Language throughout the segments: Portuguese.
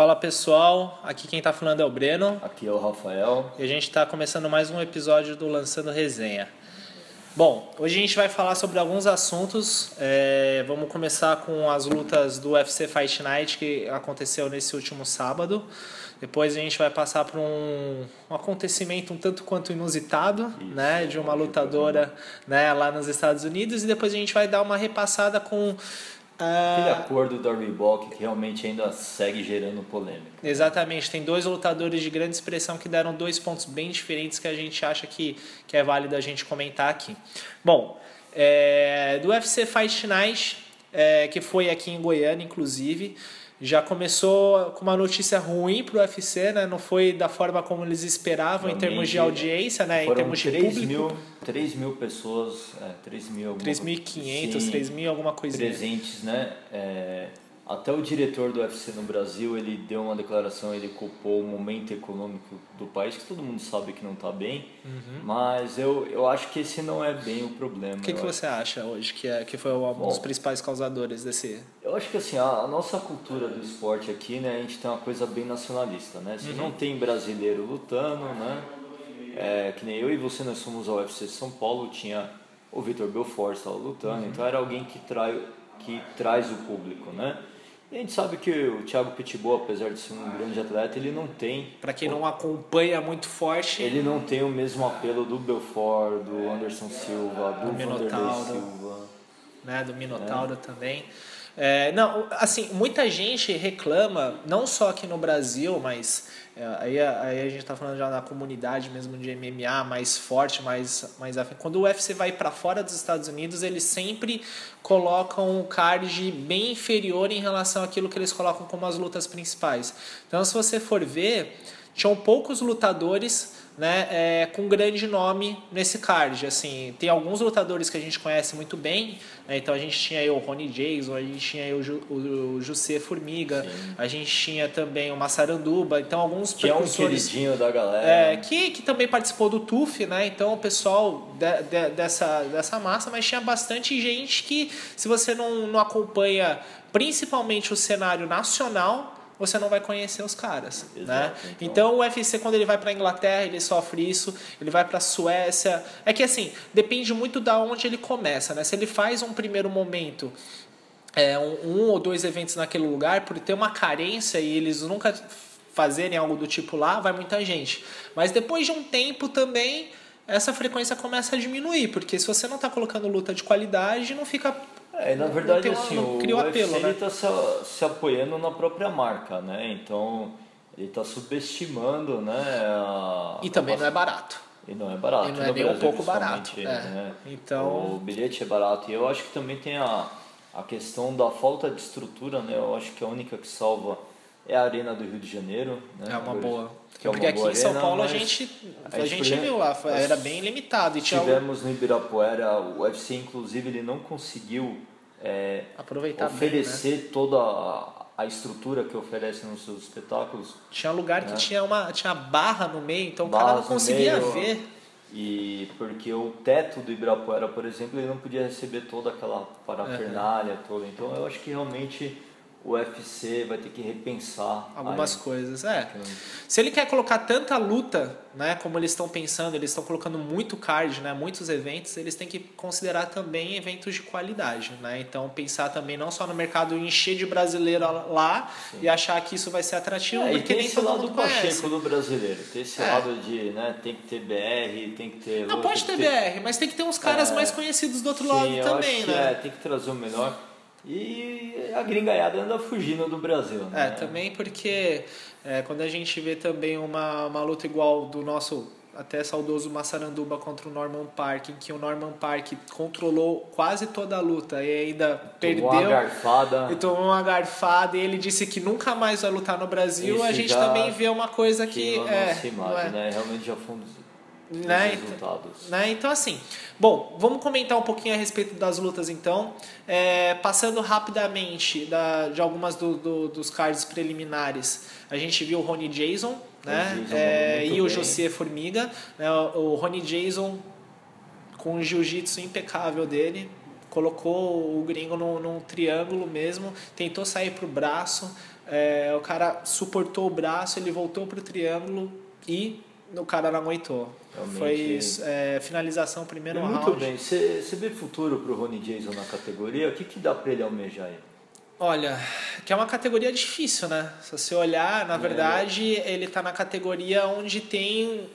Fala pessoal, aqui quem está falando é o Breno. Aqui é o Rafael. E a gente está começando mais um episódio do Lançando Resenha. Bom, hoje a gente vai falar sobre alguns assuntos. É, vamos começar com as lutas do UFC Fight Night que aconteceu nesse último sábado. Depois a gente vai passar por um, um acontecimento um tanto quanto inusitado, Isso. né, de uma lutadora, né, lá nos Estados Unidos e depois a gente vai dar uma repassada com Aquele ah, acordo da Reebok que realmente ainda segue gerando polêmica. Exatamente, tem dois lutadores de grande expressão que deram dois pontos bem diferentes que a gente acha que, que é válido a gente comentar aqui. Bom, é, do UFC Fight Night, é, que foi aqui em Goiânia, inclusive, já começou com uma notícia ruim para o UFC, né? Não foi da forma como eles esperavam Realmente, em termos de audiência, né? Em termos de 3 público. Mil, 3 mil pessoas, é, 3 mil... 3.500, 3 mil alguma coisa. Presentes, né? É, até o diretor do UFC no Brasil, ele deu uma declaração, ele culpou o momento econômico do país, que todo mundo sabe que não está bem, uhum. mas eu, eu acho que esse não é bem o problema. O que, que você acha hoje que, é, que foi um Bom, dos principais causadores desse... Eu acho que assim, a, a, nossa cultura do esporte aqui, né, a gente tem uma coisa bem nacionalista, né? Se uhum. não tem brasileiro lutando, né, é, que nem eu e você, nós somos ao UFC São Paulo, tinha o Vitor Belfort estava lutando, uhum. então era alguém que, trai, que traz o público, né? A gente sabe que o Thiago Pitbull, apesar de ser um grande atleta, ele não tem. Para quem não acompanha muito forte. Ele não tem o mesmo apelo do Belfort, do Anderson Silva, do, do Minotauro, Silva. Né, do Minotauro é. também. É, não, assim, muita gente reclama, não só aqui no Brasil, mas é, aí, aí a gente está falando já na comunidade mesmo de MMA mais forte, mais, mais quando o UFC vai para fora dos Estados Unidos, eles sempre colocam o card bem inferior em relação àquilo que eles colocam como as lutas principais. Então, se você for ver, tinham poucos lutadores né, é, com grande nome nesse card. Assim, tem alguns lutadores que a gente conhece muito bem. Né, então a gente tinha aí o Ronnie Jason, a gente tinha aí o, Ju, o José Formiga, Sim. a gente tinha também o Massaranduba. Então alguns que é um queridinho da galera. É, que, que também participou do TUF, né? Então o pessoal de, de, dessa, dessa massa, mas tinha bastante gente que, se você não, não acompanha principalmente o cenário nacional, você não vai conhecer os caras, Exato, né? Então... então o UFC quando ele vai para Inglaterra ele sofre isso, ele vai para Suécia, é que assim depende muito da onde ele começa, né? Se ele faz um primeiro momento é, um, um ou dois eventos naquele lugar por ter uma carência e eles nunca fazerem algo do tipo lá, vai muita gente. Mas depois de um tempo também essa frequência começa a diminuir, porque se você não está colocando luta de qualidade, não fica é, na verdade, assim, o apelo, UFC né? está se, se, apoiando na própria marca, né? Então, ele está subestimando, né? A, e também a... não é barato. E não é barato. E não é nem um pouco barato. É. Né? Então... O bilhete é barato. E eu acho que também tem a, a questão da falta de estrutura, né? Eu acho que a única que salva é a Arena do Rio de Janeiro. Né? É uma boa. Que é uma Porque aqui em São Paulo a gente, a, gente viu lá, era bem limitado. E tivemos no Ibirapuera, o UFC inclusive ele não conseguiu é, Aproveitar oferecer bem, né? toda a, a, estrutura que oferece nos seus espetáculos. Tinha lugar né? que tinha uma tinha barra no meio, então Barras o cara não conseguia meio, ver. E porque o teto do Ibirapuera, por exemplo, ele não podia receber toda aquela parafernália uhum. toda. Então eu acho que realmente o UFC vai ter que repensar algumas aí. coisas. É. Se ele quer colocar tanta luta, né, como eles estão pensando, eles estão colocando muito card, né, muitos eventos, eles têm que considerar também eventos de qualidade, né? Então pensar também não só no mercado encher de brasileiro lá Sim. e achar que isso vai ser atrativo, é, porque tem nem esse lado do Pacheco do brasileiro, tem esse é. lado de, né, tem que ter BR, tem que ter Não pode ter, ter BR, mas tem que ter uns caras é. mais conhecidos do outro Sim, lado também, né? É, tem que trazer o melhor. E a gringaiada anda fugindo do Brasil. Né? É, também porque é, quando a gente vê também uma, uma luta igual do nosso até saudoso Massaranduba contra o Norman Park, em que o Norman Park controlou quase toda a luta e ainda tomou perdeu. Uma garfada. E tomou uma garfada e ele disse que nunca mais vai lutar no Brasil. Esse a gente também vê uma coisa que. É, imagem, é. né? Realmente já fomos né? resultados. Né? Então, assim, bom, vamos comentar um pouquinho a respeito das lutas, então. É, passando rapidamente da, de algumas do, do, dos cards preliminares, a gente viu o Rony Jason, né? É, e o José Formiga. Né? O, Rony Jason, com o jiu-jitsu impecável dele, colocou o gringo num, num triângulo mesmo, tentou sair para o braço, É, o cara suportou o braço, ele voltou pro triângulo e o cara não aguentou. Realmente... Foi é, finalização primeiro Muito round. bem. Você vê futuro pro Ronnie Jason na categoria? O que, que dá para ele almejar aí? Olha, que é uma categoria difícil, né? Se você olhar, na é. verdade, ele está na categoria onde tem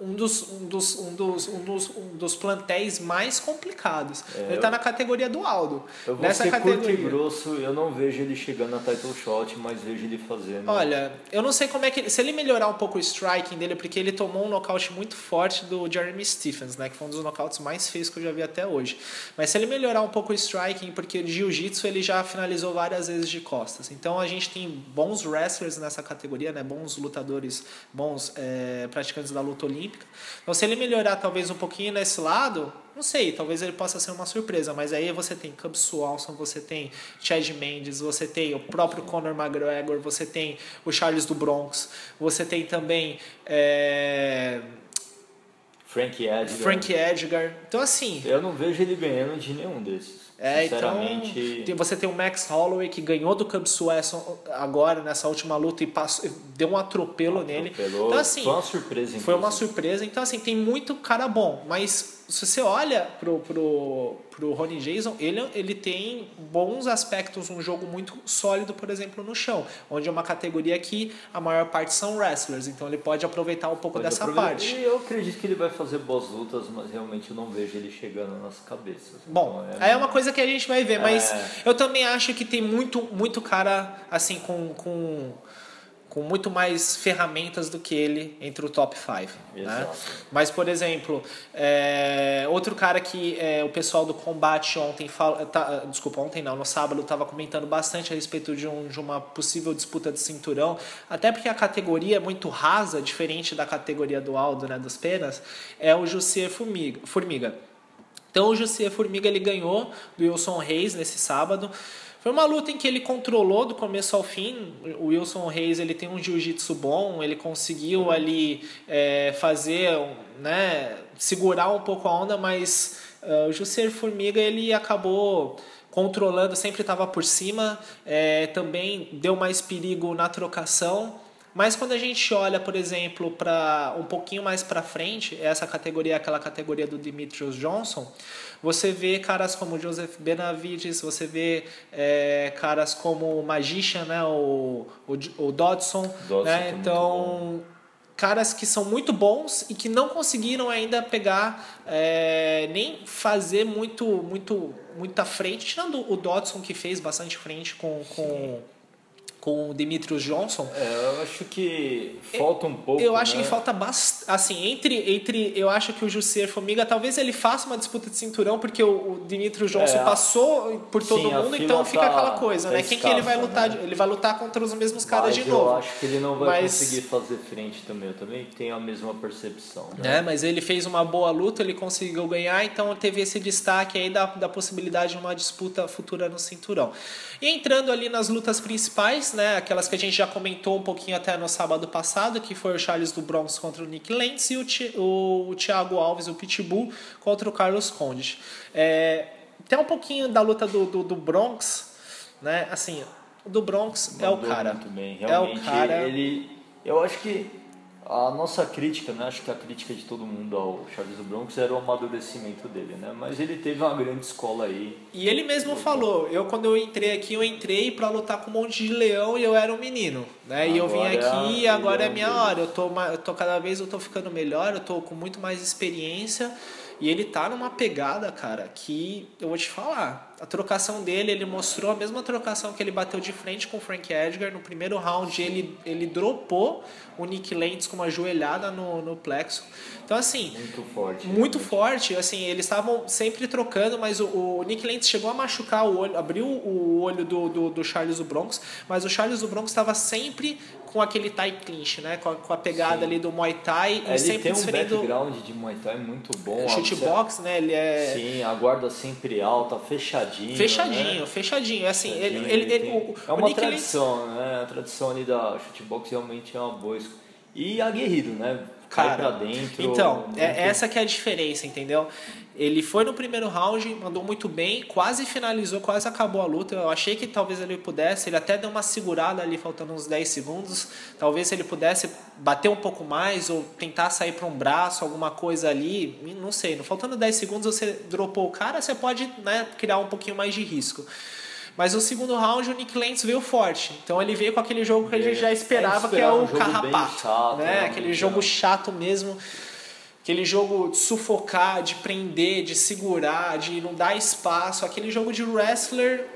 um dos, um dos, um dos, um dos, um dos plantéis mais complicados. É, ele está na categoria do Aldo. Eu vou Nessa ser categoria. curto e grosso, eu não vejo ele chegando na title shot, mas vejo ele fazendo. Olha, eu não sei como é que... Se ele melhorar um pouco o striking dele, porque ele tomou um nocaute muito forte do Jeremy Stephens, né? Que foi um dos nocautes mais feios que eu já vi até hoje. Mas se ele melhorar um pouco o striking, porque de jiu-jitsu ele já finalizou várias vezes de costas. Então a gente tem bons wrestlers nessa categoria, né? Bons lutadores, bons é, praticantes da luta olímpica Então, se ele melhorar talvez um pouquinho nesse lado, não sei, talvez ele possa ser uma surpresa, mas aí você tem Cub Swanson, você tem Chad Mendes, você tem o próprio Conor McGregor, você tem o Charles do Bronx, você tem também. É... Frank Edgar. Frank Edgar. Então, assim. Eu não vejo ele ganhando de nenhum desses. É, então você tem o Max Holloway que ganhou do Cub Swanson agora nessa última luta e passou, deu um atropelo, atropelou. nele. Então assim, foi uma surpresa. Foi uma surpresa. Então assim, tem muito cara bom, mas se você olha pro, pro, pro Ronnie Jason, ele, ele tem bons aspectos, um jogo muito sólido, por exemplo, no chão, onde é uma categoria que a maior parte são wrestlers, então ele pode aproveitar um pouco pode dessa parte. E eu acredito que ele vai fazer boas lutas, mas realmente eu não vejo ele chegando nas cabeças. Bom, então, é, é uma coisa que a gente vai ver, mas é... eu também acho que tem muito, muito cara assim com. com com muito mais ferramentas do que ele entre o top 5. Né? Mas, por exemplo, é, outro cara que é, o pessoal do combate ontem, fala, tá, desculpa, ontem não, no sábado estava comentando bastante a respeito de, um, de, uma possível disputa de cinturão, até porque a categoria é muito rasa, diferente da categoria do Aldo, né, dos penas, é o Jussier Formiga. Então o Jussier Formiga ele ganhou do Wilson Reis nesse sábado. Foi uma luta em que ele controlou do começo ao fim. O Wilson Reis ele tem um jiu-jitsu bom, ele conseguiu ali é, fazer, né, segurar um pouco a onda, mas uh, o Jusser Formiga ele acabou controlando, sempre estava por cima, é, também deu mais perigo na trocação. Mas quando a gente olha, por exemplo, para um pouquinho mais para frente, essa categoria, aquela categoria do Dimitrios Johnson, você vê caras como Joseph Benavides, você vê é, caras como o Magician, né, o, o, o Dodson, Dodson né? então caras que são muito bons e que não conseguiram ainda pegar é, nem fazer muito muito muita frente tirando o Dodson que fez bastante frente com, com com o Demetrius Johnson. É, eu acho que falta um pouco. Eu acho né? que falta bastante. Assim, entre, entre. Eu acho que o Jussier Formiga, talvez ele faça uma disputa de cinturão, porque o, o Demetrius Johnson é, passou por todo sim, mundo, então fica tá, aquela coisa, tá né? Quem que ele vai lutar? Né? Ele vai lutar contra os mesmos caras de novo. Eu acho que ele não vai mas... conseguir fazer frente também. Eu também tenho a mesma percepção. Né? É, mas ele fez uma boa luta, ele conseguiu ganhar, então teve esse destaque aí da, da possibilidade de uma disputa futura no cinturão. E entrando ali nas lutas principais, né? Aquelas que a gente já comentou um pouquinho até no sábado passado, que foi o Charles do Bronx contra o Nick Lentz e o, Ti, o, o Thiago Alves, o Pitbull, contra o Carlos Conde. É, tem um pouquinho da luta do, do, do Bronx, né? Assim, o do Bronx Mandou é o cara. Muito bem. Realmente, é o cara. Ele, eu acho que a nossa crítica, né, acho que a crítica de todo mundo ao Charles do Bronx era o amadurecimento dele, né? Mas ele teve uma grande escola aí. E ele mesmo falou, eu quando eu entrei aqui, eu entrei para lutar com um monte de leão e eu era um menino, né? Agora e eu vim aqui é e agora é minha hora. Eu tô, eu tô cada vez eu tô ficando melhor, eu tô com muito mais experiência. E ele tá numa pegada, cara, que eu vou te falar. A trocação dele, ele mostrou a mesma trocação que ele bateu de frente com o Frank Edgar. No primeiro round, ele, ele dropou o Nick Lentz com uma joelhada no, no plexo. Então, assim. Muito forte. Muito realmente. forte. Assim, eles estavam sempre trocando, mas o, o, Nick Lentz chegou a machucar o olho, abriu o olho do, do, do Charles do Bronx, mas o Charles do Bronx estava sempre com aquele Thai clinch, né? Com a, com a pegada Sim. ali do Muay Thai. É, ele sempre tem um desferindo... background de Muay Thai muito bom. Shootbox, né? Ele é... Sim, a guarda sempre alta, fechadinho. Fechadinho, né? fechadinho. Assim, fechadinho, ele, ele, ele, o, é uma tradição, né? A tradição ali da shootbox realmente é uma boa e aguerrido, né? Cai Cara, pra dentro. Então, é, essa que é a diferença, entendeu? Ele foi no primeiro round, mandou muito bem, quase finalizou, quase acabou a luta. Eu achei que talvez ele pudesse, ele até deu uma segurada ali, faltando uns 10 segundos. Talvez ele pudesse bater um pouco mais ou tentar sair para um braço, alguma coisa ali. Não sei, faltando 10 segundos você dropou o cara, você pode né, criar um pouquinho mais de risco. Mas no segundo round o Nick Lentz veio forte. Então ele veio com aquele jogo que a gente já esperava, é, que é o um carrapato. Chato, né? Aquele jogo chato mesmo. Aquele jogo de sufocar, de prender, de segurar, de não dar espaço. Aquele jogo de wrestler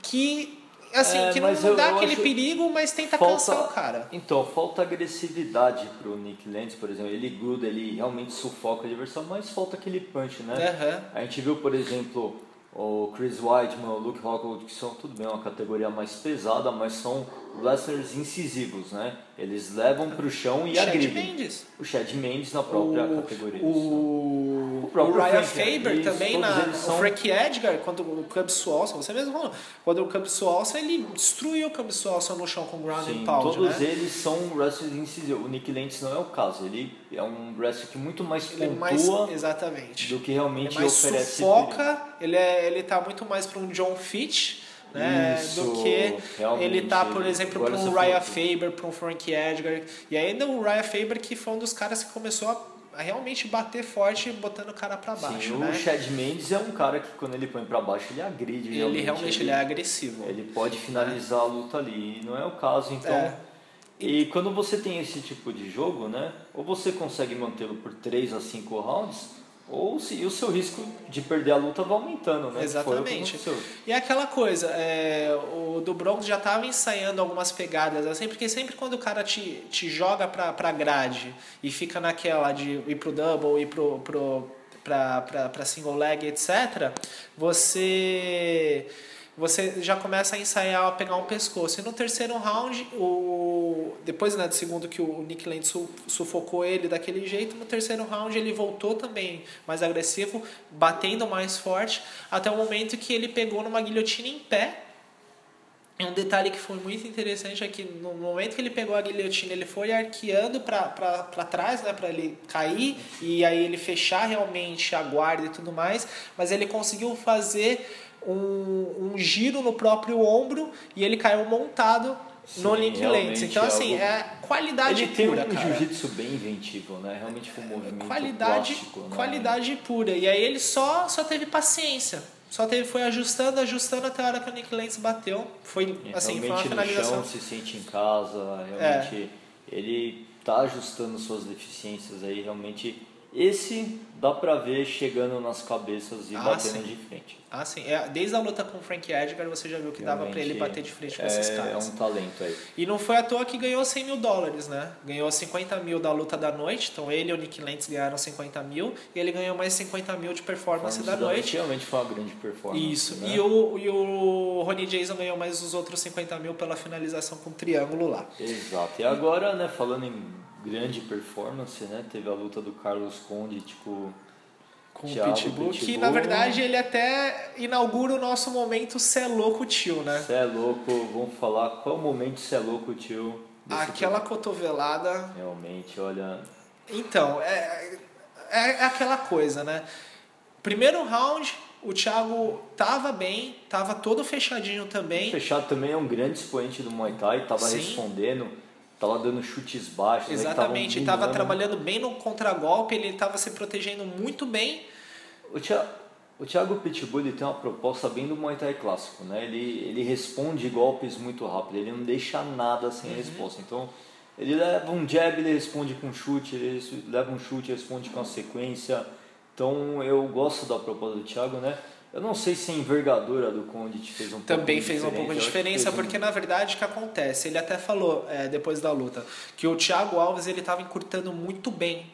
que assim, é, que não, não dá aquele perigo, mas tenta falta, cansar o cara. Então, falta agressividade pro Nick Lentz, por exemplo. Ele gruda, ele realmente sufoca a adversário, mas falta aquele punch, né? Uhum. A gente viu, por exemplo, o Chris Weidman, o Luke Rockhold, que são tudo bem uma categoria mais pesada, mas são wrestlers incisivos, né? Eles levam para o chão e Chad agridem. Mendes. O Chad Mendes na própria o, categoria. O, o, próprio o Ryan Faber também, na, são... o Frank Edgar, quando o Cub Swanson, você mesmo falou, quando o Cub Swanson, ele destruiu o Cub Swanson no chão com ground Sim, and pound, todos né? eles são wrestlers incisivos. O Nick Lentz não é o caso, ele é um wrestler que muito mais ele pontua é mais, exatamente. do que realmente ele é mais oferece. sufoca, ele, é, ele tá muito mais para um John Fitch, né? Isso, do que ele tá, por exemplo, para um Ryan Faber, para um Frank Edgar. E ainda o Ryan Faber que foi um dos caras que começou a, realmente bater forte botando o cara para baixo. Sim, né? O Chad Mendes é um cara que quando ele põe para baixo ele agride. Ele realmente, realmente ele, ele é agressivo. Ele pode finalizar a luta ali. Não é o caso, então. É. E quando você tem esse tipo de jogo, né? Ou você consegue mantê-lo por 3 a 5 rounds, ou se o seu risco de perder a luta vai aumentando, né? Exatamente. E é aquela coisa, é, o do Bronx já estava ensaiando algumas pegadas, assim, porque sempre quando o cara te, te joga pra, pra grade e fica naquela de ir pro double, ir pro, pro, pra, pra, pra single leg, etc., você você já começa a ensaiar a pegar um pescoço. E no terceiro round, o depois né, do segundo que o Nick Lentz sufocou ele daquele jeito, no terceiro round ele voltou também mais agressivo, batendo mais forte, até o momento que ele pegou numa guilhotina em pé. E um detalhe que foi muito interessante é que no momento que ele pegou a guilhotina, ele foi arqueando para trás, né, para ele cair e aí ele fechar realmente a guarda e tudo mais, mas ele conseguiu fazer um, um giro no próprio ombro e ele caiu montado Sim, no Link Lens. Então, é assim, algo... é qualidade ele pura. Ele tem um jiu-jitsu bem inventivo, né? Realmente foi um movimento qualidade, plástico, né? Qualidade pura. E aí ele só, só teve paciência. Só teve, foi ajustando, ajustando até a hora que o Nick Lentz bateu. Foi, e assim, foi uma finalização. No chão, se sente em casa, realmente é. ele tá ajustando suas deficiências aí, realmente esse dá pra ver chegando nas cabeças e ah, batendo sim. de frente. Ah, sim. É, desde a luta com o Frank Edgar, você já viu que Realmente dava para ele bater de frente com é, esses caras. É um talento aí. E não foi à toa que ganhou 100 mil dólares, né? Ganhou 50 mil da luta da noite. Então ele e o Nick Lentz ganharam 50 mil. E ele ganhou mais 50 mil de performance da noite. Realmente foi uma grande performance. Isso. Né? E, o, e o Ronnie Jason ganhou mais os outros 50 mil pela finalização com o triângulo lá. Exato. E agora, né, falando em grande performance, né? Teve a luta do Carlos Conde, tipo. Com Thiago, o Pitbull, Pitbull, que na verdade ele até inaugura o nosso momento Cê é louco, tio, né? Cê é louco, vamos falar qual o momento Cê é louco, tio. Aquela cotovelada. Realmente, olha. Então, é, é, é aquela coisa, né? Primeiro round, o Thiago tava bem, tava todo fechadinho também. Fechado também é um grande expoente do Muay Thai, tava Sim. respondendo Tava dando chutes baixos. Né, Exatamente, né, estava trabalhando bem no contragolpe, ele estava se protegendo muito bem. O Thiago, o Thiago Pitbull ele tem uma proposta bem do Muay Thai clássico, né? Ele, ele responde golpes muito rápido, ele não deixa nada sem uhum. resposta. Então, ele leva um jab, ele responde com chute, ele leva um chute, responde com a sequência. Então, eu gosto da proposta do Thiago, né? Eu não sei se a envergadura do Condit fez um Também fez um pouco de diferença, porque um... na verdade o que acontece? Ele até falou é, depois da luta que o Thiago Alves ele estava encurtando muito bem.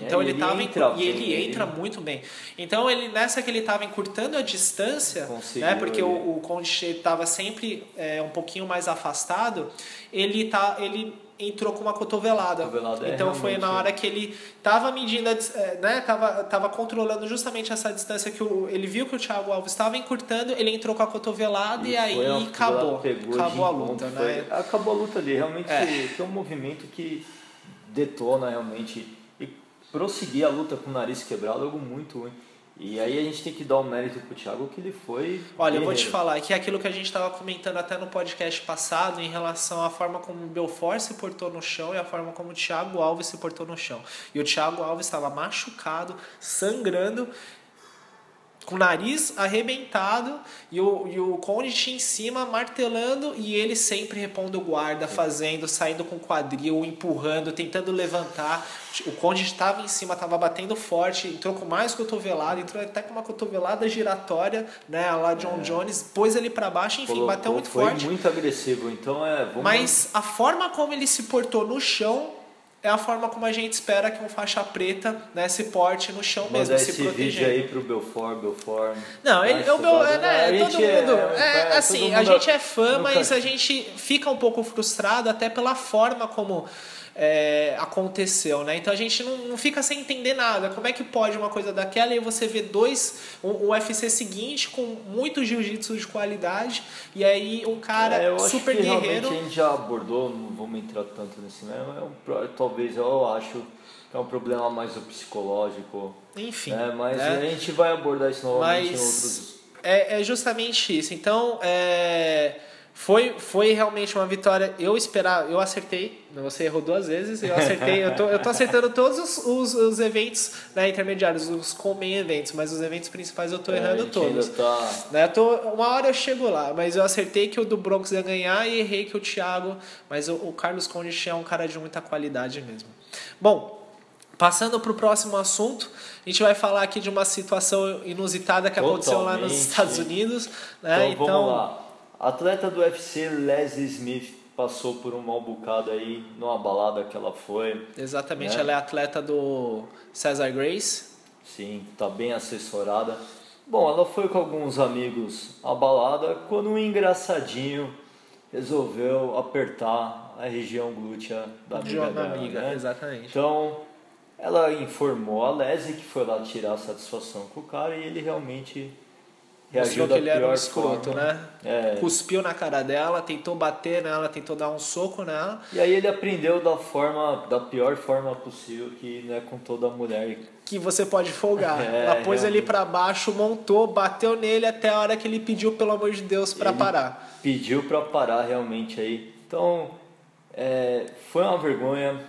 É, então é, ele, ele tava entra e ele entra ele... muito bem. Então ele nessa que ele estava encurtando a distância, né? Porque ele... o, o Conde estava sempre é, um pouquinho mais afastado. Ele tá ele entrou com uma cotovelada. cotovelada é, então foi na hora que ele estava medindo, é, né, tava, tava controlando justamente essa distância que o, ele viu que o Thiago Alves estava encurtando, ele entrou com a cotovelada e, e aí acabou. Acabou a luta, né? Acabou a luta ali, realmente é. foi um movimento que detona realmente e prosseguir a luta com o nariz quebrado é algo muito ruim. E aí a gente tem que dar o um mérito pro Thiago que ele foi. Olha, eu vou te falar que é aquilo que a gente estava comentando até no podcast passado em relação à forma como o Belfort se portou no chão e a forma como o Thiago Alves se portou no chão. E o Thiago Alves estava machucado, sangrando com o nariz arrebentado e o, e o Conde em cima martelando e ele sempre repondo guarda, fazendo, saindo com quadril, empurrando, tentando levantar. O Conde estava em cima, estava batendo forte, entrou com mais cotovelada, entrou até com uma cotovelada giratória, né, lá John é. Jones, pôs ele para baixo, enfim, Colocou, bateu muito foi forte. Foi muito agressivo, então é... Mas a forma como ele se portou no chão é a forma como a gente espera que um faixa preta né, se porte no chão Manda mesmo, se esse vídeo aí pro Belfort, Belfort. Não, ele, o Bel, é, né, todo mundo. É, é, assim, todo mundo a gente é fã, mas a gente fica um pouco frustrado até pela forma como é, aconteceu, né? Então a gente não, não, fica sem entender nada. Como é que pode uma coisa daquela e você vê dois, o, o UFC seguinte com muito jiu-jitsu de qualidade e aí um cara é, super guerreiro. a gente já abordou, não vamos entrar tanto nesse mesmo, é um, talvez eu acho que é um problema mais do psicológico. Enfim. Né? Mas né? a gente vai abordar isso novamente Mas em outros. É, é justamente isso. Então, é foi, foi realmente uma vitória. Eu esperava, eu acertei. Você errou duas vezes, eu acertei. eu, tô, eu tô acertando todos os, os, os eventos né, intermediários, os comem eventos, mas os eventos principais eu tô é, errando todos. Tá... Né, eu tô, uma hora eu chego lá, mas eu acertei que o do Broncos ia ganhar e errei que o Thiago. Mas o, o Carlos Conde é um cara de muita qualidade mesmo. Bom, Passando para o próximo assunto, a gente vai falar aqui de uma situação inusitada que Totalmente. aconteceu lá nos Estados Unidos. Né? Então, então. Atleta do UFC Leslie Smith passou por um mal bocado aí numa balada que ela foi. Exatamente, né? ela é atleta do Cesar Grace. Sim, tá bem assessorada. Bom, ela foi com alguns amigos à balada quando um engraçadinho resolveu apertar a região glútea da amiga de uma dela, amiga, né? exatamente. Então, ela informou a Leslie que foi lá tirar satisfação com o cara e ele realmente Mostrou que ele era um escroto, forma. né? É. Cuspiu na cara dela, tentou bater nela, tentou dar um soco nela. E aí ele aprendeu da forma, da pior forma possível, que não é com toda mulher. Que você pode folgar. É, Ela pôs ele para baixo, montou, bateu nele até a hora que ele pediu, pelo amor de Deus, para parar. Pediu para parar realmente aí. Então, é, foi uma vergonha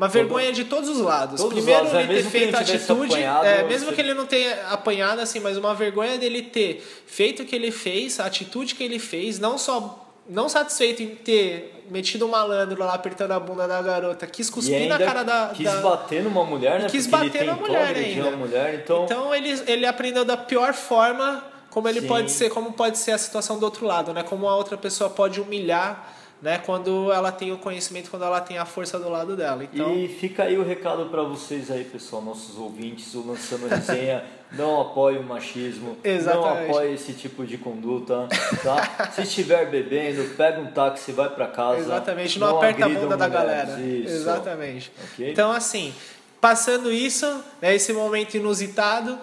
uma vergonha de todos os lados. Todos Primeiro, lados, ele é, ter feito a atitude. Apanhado, é, mesmo que ele não tenha apanhado, assim, mas uma vergonha dele ter feito o que ele fez, a atitude que ele fez, não só. Não satisfeito em ter metido um malandro lá apertando a bunda da garota, quis cuspir na cara da. Quis da... bater numa mulher, né? Quis Porque bater na mulher ainda. Mulher, então... então ele, ele aprendeu da pior forma como ele Sim. pode ser, como pode ser a situação do outro lado, né? Como a outra pessoa pode humilhar né, quando ela tem o conhecimento, quando ela tem a força do lado dela. Então... E fica aí o recado para vocês aí, pessoal, nossos ouvintes, o Lançando Resenha, não apoie o machismo, Exatamente. não apoie esse tipo de conduta, tá? Se estiver bebendo, pega um táxi, vai para casa. Exatamente, não, não aperta a bunda da galera. Isso. Exatamente. Okay? Então, assim, passando isso, né, esse momento inusitado,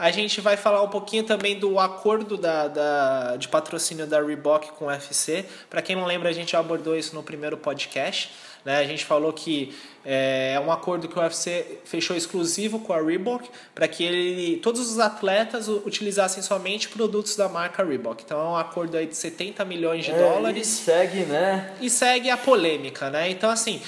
a gente vai falar um pouquinho também do acordo da, da, de patrocínio da Reebok com o UFC. Para quem não lembra, a gente abordou isso no primeiro podcast. Né? A gente falou que é, é um acordo que o UFC fechou exclusivo com a Reebok para que ele, todos os atletas utilizassem somente produtos da marca Reebok. Então é um acordo aí de 70 milhões de é, dólares. E segue, né? E segue a polêmica, né? Então assim,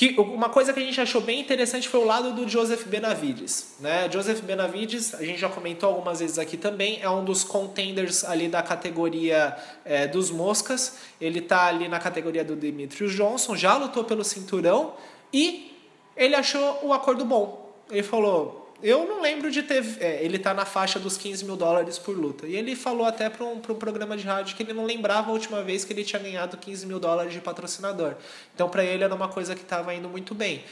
que uma coisa que a gente achou bem interessante foi o lado do Joseph Benavides. Né? Joseph Benavides, a gente já comentou algumas vezes aqui também, é um dos contenders ali da categoria é, dos moscas. Ele está ali na categoria do Demetrius Johnson, já lutou pelo cinturão e ele achou o acordo bom. Ele falou: eu não lembro de ter. É, ele tá na faixa dos 15 mil dólares por luta. E ele falou até para um, um programa de rádio que ele não lembrava a última vez que ele tinha ganhado 15 mil dólares de patrocinador. Então, para ele era uma coisa que estava indo muito bem.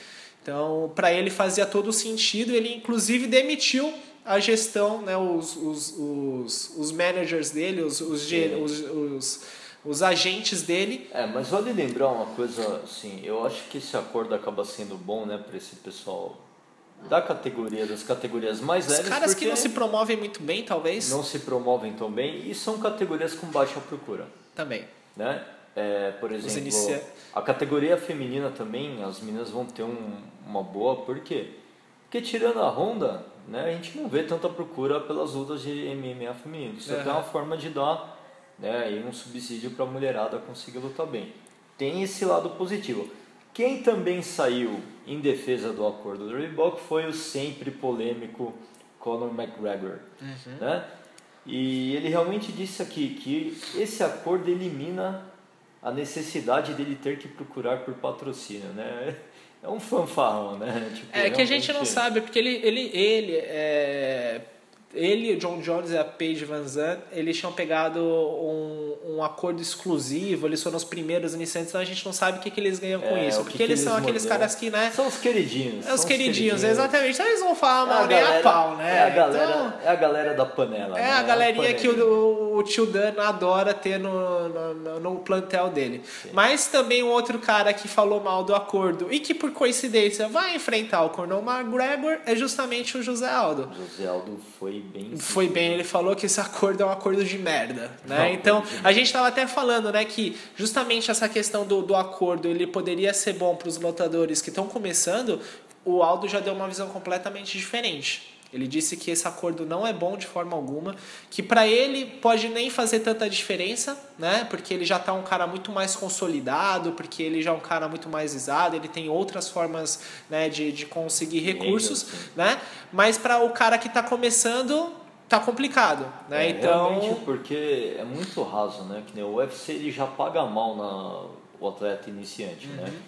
Então, para ele fazia todo sentido. Ele, inclusive, demitiu a gestão, né, os, os, os, os managers dele, os, os, os, os, os agentes dele. É, mas vale lembrar uma coisa, assim, eu acho que esse acordo acaba sendo bom, né, para esse pessoal da categoria, das categorias mais Os leves. Os caras que não se promovem muito bem, talvez. Não se promovem tão bem e são categorias com baixa procura. Também. Né? é, por exemplo, inicia... a categoria feminina também, as meninas vão ter um, uma boa, por quê? Porque tirando a Honda, né, a gente não vê tanta procura pelas lutas de MMA feminino. Isso até é uma forma de dar né, um subsídio para a mulherada conseguir lutar bem. Tem esse lado positivo. Quem também saiu em defesa do acordo do Reebok foi o sempre polêmico Conor McGregor. Uhum. Né? E ele realmente disse aqui que esse acordo elimina a necessidade dele ter que procurar por patrocínio, né? É um fanfarrão, né? Tipo, é que a gente não sabe, porque ele, ele, ele é ele, o John Jones e a Paige Van Zandt, eles tinham pegado um, um acordo exclusivo, eles foram os primeiros iniciantes, então a gente não sabe o que, que eles ganham com é, isso. Porque eles, eles são aqueles caras que, né? São os queridinhos. É os queridinhos, queridinhos, exatamente. Então eles vão falar mal é nem a pau, né? É a galera, então, é a galera da panela. É né? a galerinha a que o, o, tio Dan adora ter no, no, no plantel dele. Sim. Mas também um outro cara que falou mal do acordo e que por coincidência vai enfrentar o Conor McGregor é justamente o José Aldo. O José Aldo foi bem. Foi bem, ele falou que esse acordo é um acordo de merda, né? Não, então, a gente estava até falando, né, que justamente essa questão do, do acordo, ele poderia ser bom para os lutadores que estão começando, o Aldo já deu uma visão completamente diferente. Ele disse que esse acordo não é bom de forma alguma, que para ele pode nem fazer tanta diferença, né? Porque ele já está um cara muito mais consolidado, porque ele já é um cara muito mais visado, ele tem outras formas né, de, de conseguir recursos, né? Mas para o cara que está começando, tá complicado, né? É, então realmente porque é muito raso, né? Que o UFC ele já paga mal na o atleta iniciante, né? uhum. né?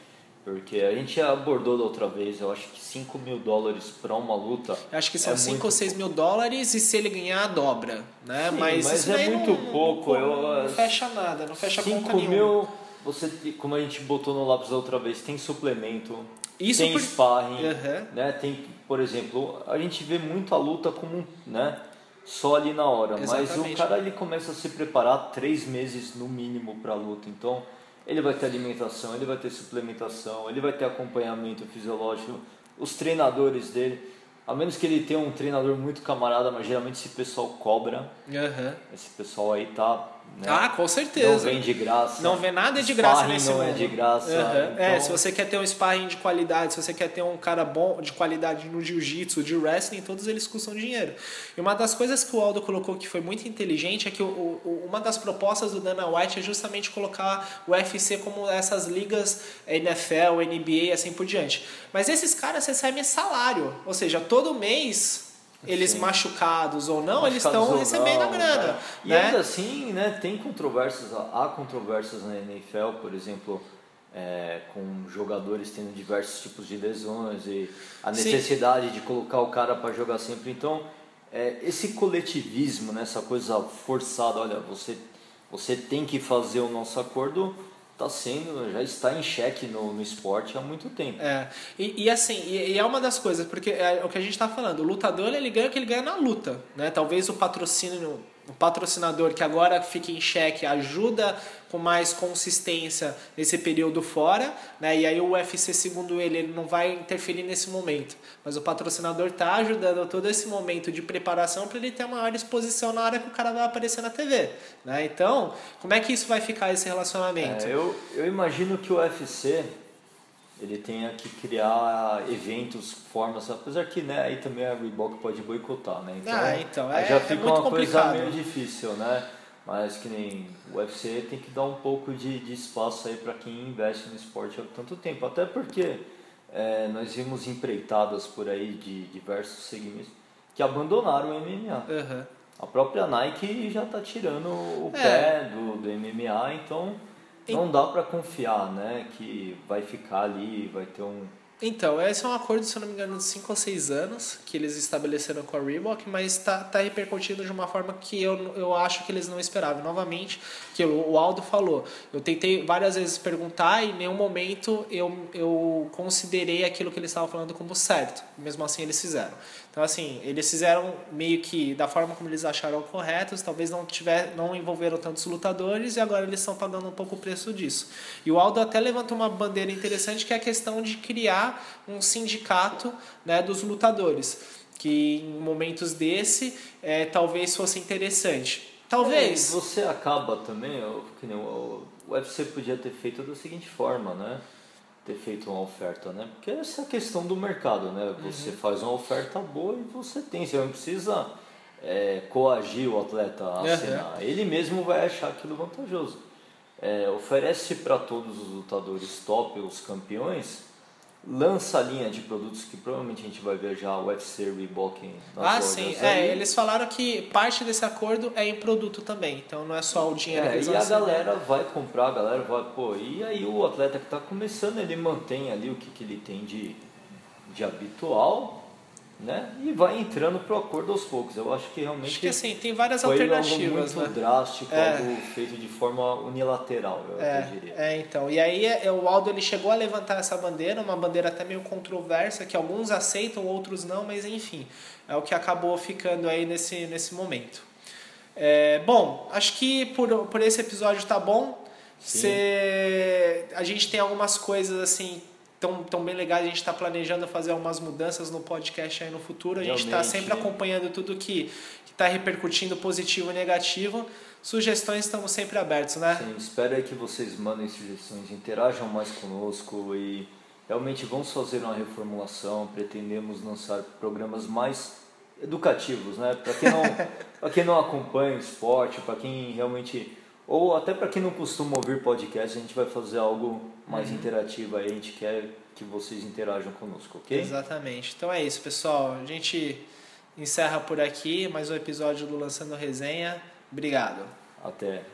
Porque a gente abordou da outra vez, eu acho que 5 mil dólares para uma luta. Eu acho que são 5 é ou 6 mil dólares e se ele ganhar, dobra. Né? Sim, mas, mas é muito não, pouco. Não, não, não, fecha nada, não fecha 5 conta nenhuma. mil, você, como a gente botou no lápis da outra vez, tem suplemento, Isso tem por... sparring, uhum. né? tem, por exemplo, a gente vê muito a luta como né? só ali na hora. Exatamente. Mas o cara ele começa a se preparar três meses no mínimo para a luta. Então ele vai ter alimentação, ele vai ter suplementação, ele vai ter acompanhamento fisiológico, os treinadores dele. A menos que ele tenha um treinador muito camarada, mas geralmente esse pessoal cobra. Uhum. Esse pessoal aí tá né? Ah, com certeza. Não vem de graça. Não vem nada de graça nesse não mundo. é de graça. Uhum. Então... É, se você quer ter um sparring de qualidade, se você quer ter um cara bom de qualidade no jiu-jitsu, de wrestling, todos eles custam dinheiro. E uma das coisas que o Aldo colocou que foi muito inteligente é que o, o, uma das propostas do Dana White é justamente colocar o UFC como essas ligas NFL, NBA, assim por diante. Mas esses caras recebem salário, ou seja, todo mês eles Sim. machucados ou não, machucados eles estão recebendo a grana. Né? E né? ainda assim, né, tem controvérsias, há controvérsias na NFL, por exemplo, é, com jogadores tendo diversos tipos de lesões e a necessidade Sim. de colocar o cara para jogar sempre. Então, é, esse coletivismo, né, essa coisa forçada, olha, você, você tem que fazer o nosso acordo está sendo, já está em xeque no, no esporte há muito tempo. É, e, e assim, e, e, é uma das coisas, porque é o que a gente está falando, o lutador ele ganha o que ele ganha na luta, né? Talvez o patrocínio o patrocinador que agora fica em xeque ajuda com mais consistência nesse período fora, né? E aí o UFC, segundo ele, ele não vai interferir nesse momento, mas o patrocinador está ajudando todo esse momento de preparação para ele ter uma maior exposição na hora que o cara vai aparecer na TV, né? Então, como é que isso vai ficar esse relacionamento? É, eu, eu imagino que o UFC ele tenha que criar eventos, formas, apesar que né, aí também a Reebok pode boicotar, né? Então, ah, então é, já fica é uma complicado. coisa meio difícil, né? Mas que nem o UFC tem que dar um pouco de, de espaço aí para quem investe no esporte há tanto tempo. Até porque é, nós vimos empreitadas por aí de diversos segmentos que abandonaram o MMA. Uhum. A própria Nike já está tirando o é. pé do, do MMA, então não dá para confiar, né, que vai ficar ali, vai ter um então, esse é um acordo, se eu não me engano, de 5 ou 6 anos que eles estabeleceram com a Reebok, mas está tá repercutindo de uma forma que eu, eu acho que eles não esperavam. Novamente, que o Aldo falou, eu tentei várias vezes perguntar e em nenhum momento eu, eu considerei aquilo que eles estavam falando como certo. Mesmo assim, eles fizeram. Então, assim, eles fizeram meio que da forma como eles acharam corretos, talvez não, tiver, não envolveram tantos lutadores e agora eles estão pagando um pouco o preço disso. E o Aldo até levantou uma bandeira interessante que é a questão de criar um sindicato né, dos lutadores, que em momentos desse é, talvez fosse interessante. Talvez. É, você acaba também, que nem o UFC podia ter feito da seguinte forma, né? Ter feito uma oferta, né? Porque essa é a questão do mercado, né? Você uhum. faz uma oferta boa e você tem, você não precisa é, coagir o atleta a assinar. Uhum. Ele mesmo vai achar aquilo vantajoso. É, oferece para todos os lutadores top, os campeões, lança a linha de produtos que provavelmente a gente vai ver já o UFC Reebok nas Ah, sim. É, eles falaram que parte desse acordo é em produto também, então não é só o dinheiro é, que eles E a galera vai comprar, a galera vai, pô, e aí o atleta que está começando, ele mantém ali o que, que ele tem de, de habitual né? E vai entrando pro acordo aos poucos. Eu acho que realmente acho que assim tem várias foi alternativas, algo muito né? drástico, é. algo feito de forma unilateral, eu é, diria. É, então. E aí é, o Aldo ele chegou a levantar essa bandeira, uma bandeira até meio controversa, que alguns aceitam, outros não, mas enfim, é o que acabou ficando aí nesse nesse momento. É, bom, acho que por, por esse episódio tá bom. Cê, a gente tem algumas coisas assim tão, tão bem legais. A gente está planejando fazer algumas mudanças no podcast aí no futuro. A gente está sempre acompanhando tudo que está repercutindo positivo e negativo. Sugestões estamos sempre abertos, né? Sim, espero aí que vocês mandem sugestões, interajam mais conosco e realmente vamos fazer uma reformulação. Pretendemos lançar programas mais educativos, né? Para quem não, para quem não acompanha o esporte, para quem realmente ou até para quem não costuma ouvir podcast, a gente vai fazer algo mais uhum. interativo aí, a gente quer que vocês interajam conosco, ok? Exatamente. Então é isso, pessoal. A gente encerra por aqui mais um episódio do Lançando Resenha. Obrigado. Até.